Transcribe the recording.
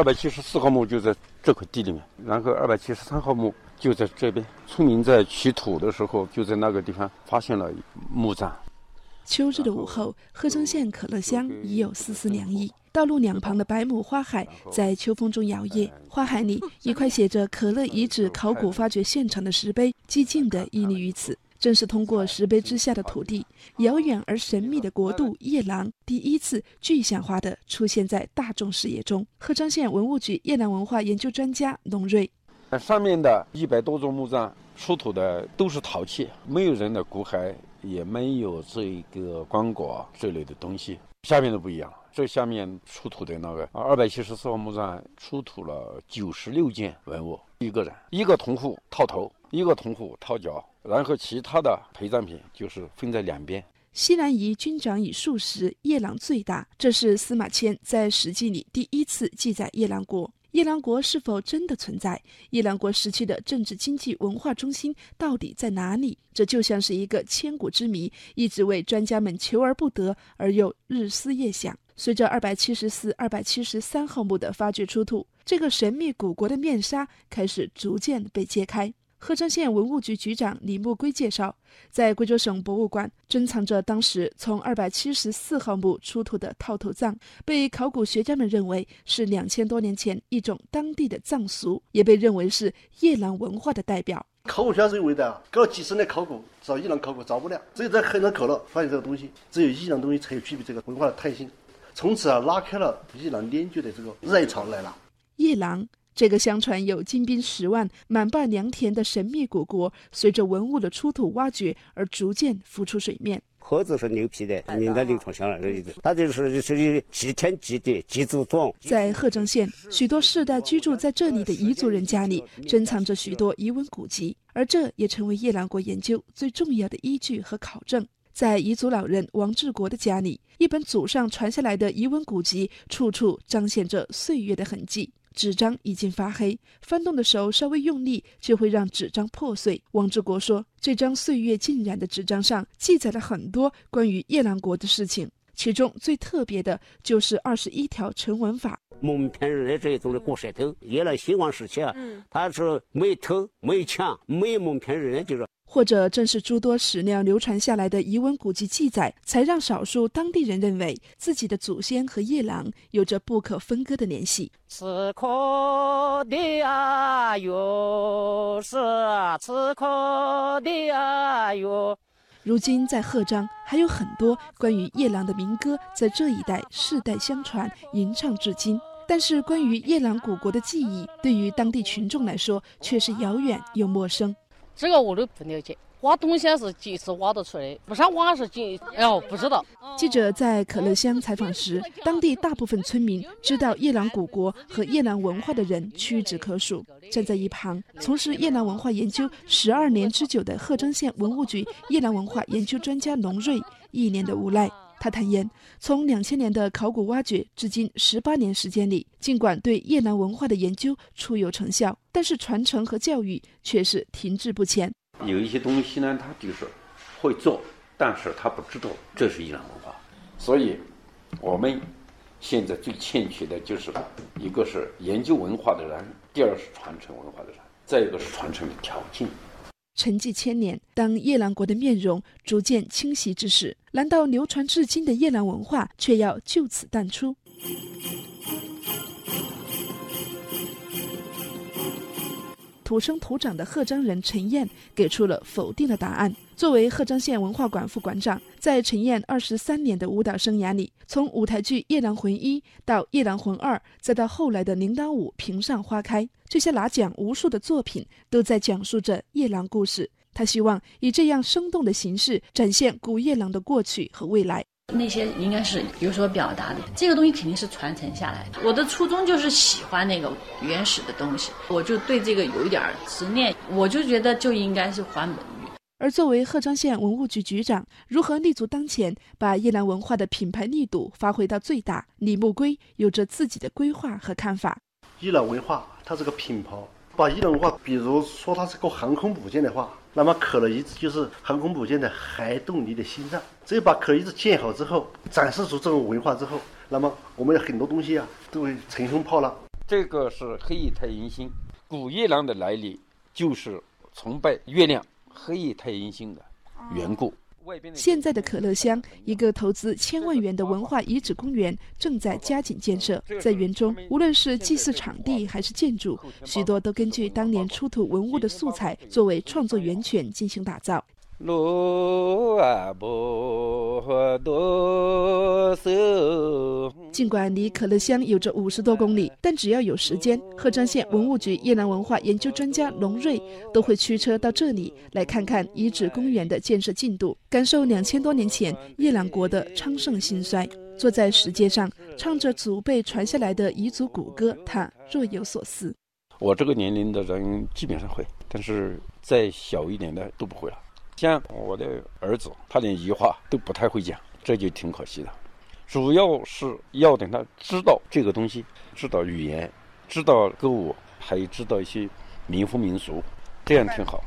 二百七十四号墓就在这块地里面，然后二百七十三号墓就在这边。村民在取土的时候，就在那个地方发现了墓葬。秋日的午后，贺城县可乐乡已有丝丝凉意。道路两旁的百亩花海在秋风中摇曳，花海里一块写着“可乐遗址考古发掘现场”的石碑寂静地屹立于此。正是通过石碑之下的土地，遥远而神秘的国度夜郎第一次具象化地出现在大众视野中。贺章县文物局夜郎文化研究专家龙瑞，上面的一百多座墓葬出土的都是陶器，没有人的骨骸。也没有这个棺椁这类的东西，下面的不一样。这下面出土的那个二百七十四号墓葬出土了九十六件文物，一个人一个铜壶套头，一个铜壶套脚，然后其他的陪葬品就是分在两边。西南夷均长以数十，夜郎最大。这是司马迁在《史记》里第一次记载夜郎国。夜郎国是否真的存在？夜郎国时期的政治、经济、文化中心到底在哪里？这就像是一个千古之谜，一直为专家们求而不得，而又日思夜想。随着二百七十四、二百七十三号墓的发掘出土，这个神秘古国的面纱开始逐渐被揭开。贺章县文物局局长李木圭介绍，在贵州省博物馆珍藏着当时从二百七十四号墓出土的套头葬，被考古学家们认为是两千多年前一种当地的葬俗，也被认为是夜郎文化的代表。考古学家认为的，搞了几十年考古，找夜郎考古找不了，只有在黑山口了发现这个东西，只有夜郎东西才有具备这个文化的特性，从此啊拉开了夜郎研究的这个热潮来了。夜郎。这个相传有金兵十万、满坝良田的神秘古国，随着文物的出土挖掘而逐渐浮出水面。盒子是牛皮的，你那流传下来的意思。它就是是祭天祭地祭祖宗。在贺章县，许多世代居住在这里的彝族人家里，珍藏着许多彝文古籍，而这也成为夜郎国研究最重要的依据和考证。在彝族老人王志国的家里，一本祖上传下来的彝文古籍，处处彰显着岁月的痕迹。纸张已经发黑，翻动的手稍微用力就会让纸张破碎。王志国说：“这张岁月浸染的纸张上记载了很多关于夜郎国的事情，其中最特别的就是二十一条成文法。蒙骗人的这一种的过舌头，夜郎兴亡时期啊，他是没偷、没抢、没蒙骗人，就是。”或者正是诸多史料流传下来的遗文古籍记载，才让少数当地人认为自己的祖先和夜郎有着不可分割的联系。此刻的啊哟是此刻的啊哟。如今在贺章还有很多关于夜郎的民歌，在这一代世代相传，吟唱至今。但是关于夜郎古国的记忆，对于当地群众来说却是遥远又陌生。这个我都不了解，挖东西是几次挖得出来，不是挖是几哦不知道。记者在可乐乡采访时，当地大部分村民知道夜郎古国和夜郎文化的人屈指可数。站在一旁从事夜郎文化研究十二年之久的贺章县文物局夜郎文化研究专家龙瑞一脸的无奈。他坦言，从两千年的考古挖掘至今十八年时间里，尽管对越南文化的研究初有成效，但是传承和教育却是停滞不前。有一些东西呢，他就是会做，但是他不知道这是越南文化。所以，我们现在最欠缺的就是一个是研究文化的人，第二是传承文化的人，再一个是传承的条件。沉寂千年，当夜郎国的面容逐渐清晰之时，难道流传至今的夜郎文化却要就此淡出？土生土长的贺章人陈燕给出了否定的答案。作为贺章县文化馆副馆长，在陈燕二十三年的舞蹈生涯里，从舞台剧《夜郎魂一》到《夜郎魂二》，再到后来的《铃铛舞》《屏上花开》，这些拿奖无数的作品都在讲述着夜郎故事。他希望以这样生动的形式展现古夜郎的过去和未来。那些应该是有所表达的，这个东西肯定是传承下来的。我的初衷就是喜欢那个原始的东西，我就对这个有一点执念，我就觉得就应该是还本于。而作为贺章县文物局局长，如何立足当前，把夜兰文化的品牌力度发挥到最大？李木归有着自己的规划和看法。夜兰文化它是个品牌，把夜郎文化，比如说它是个航空母舰的话。那么可乐一直就是航空母舰的核动力的心脏。只有把可乐遗址建好之后，展示出这种文化之后，那么我们的很多东西啊都会乘风破浪。这个是黑夜太阴星，古月亮的来历就是崇拜月亮黑夜太阴星的缘故。现在的可乐乡，一个投资千万元的文化遗址公园正在加紧建设。在园中，无论是祭祀场地还是建筑，许多都根据当年出土文物的素材作为创作源泉进行打造。尽管离可乐乡有着五十多公里，但只要有时间，鹤岗县文物局叶兰文化研究专家龙瑞都会驱车到这里来看看遗址公园的建设进度，感受两千多年前夜郎国的昌盛兴衰。坐在石阶上，唱着祖辈传下来的彝族古歌，他若有所思。我这个年龄的人基本上会，但是再小一点的都不会了。像我的儿子，他连彝话都不太会讲，这就挺可惜的。主要是要等他知道这个东西，知道语言，知道歌舞，还有知道一些民风民俗，这样挺好。